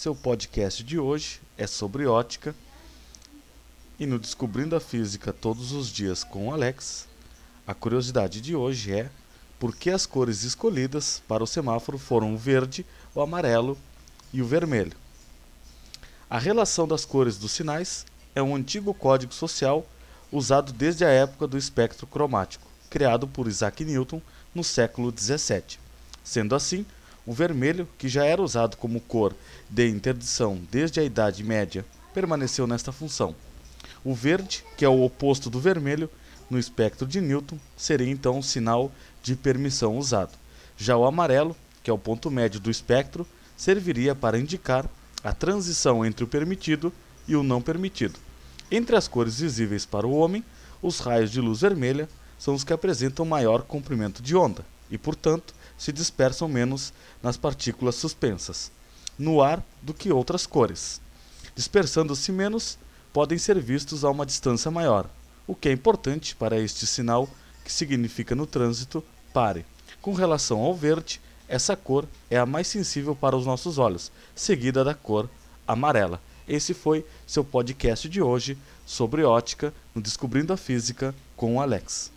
Seu podcast de hoje é sobre ótica. E no Descobrindo a Física todos os dias com o Alex, a curiosidade de hoje é por que as cores escolhidas para o semáforo foram o verde, o amarelo e o vermelho. A relação das cores dos sinais é um antigo código social usado desde a época do espectro cromático, criado por Isaac Newton no século XVII. Sendo assim, o vermelho, que já era usado como cor de interdição desde a Idade Média, permaneceu nesta função. O verde, que é o oposto do vermelho, no espectro de Newton, seria então o sinal de permissão usado. Já o amarelo, que é o ponto médio do espectro, serviria para indicar a transição entre o permitido e o não permitido. Entre as cores visíveis para o homem, os raios de luz vermelha são os que apresentam maior comprimento de onda e, portanto, se dispersam menos nas partículas suspensas no ar do que outras cores. Dispersando-se menos, podem ser vistos a uma distância maior, o que é importante para este sinal que significa no trânsito pare. Com relação ao verde, essa cor é a mais sensível para os nossos olhos, seguida da cor amarela. Esse foi seu podcast de hoje sobre ótica no Descobrindo a Física com o Alex.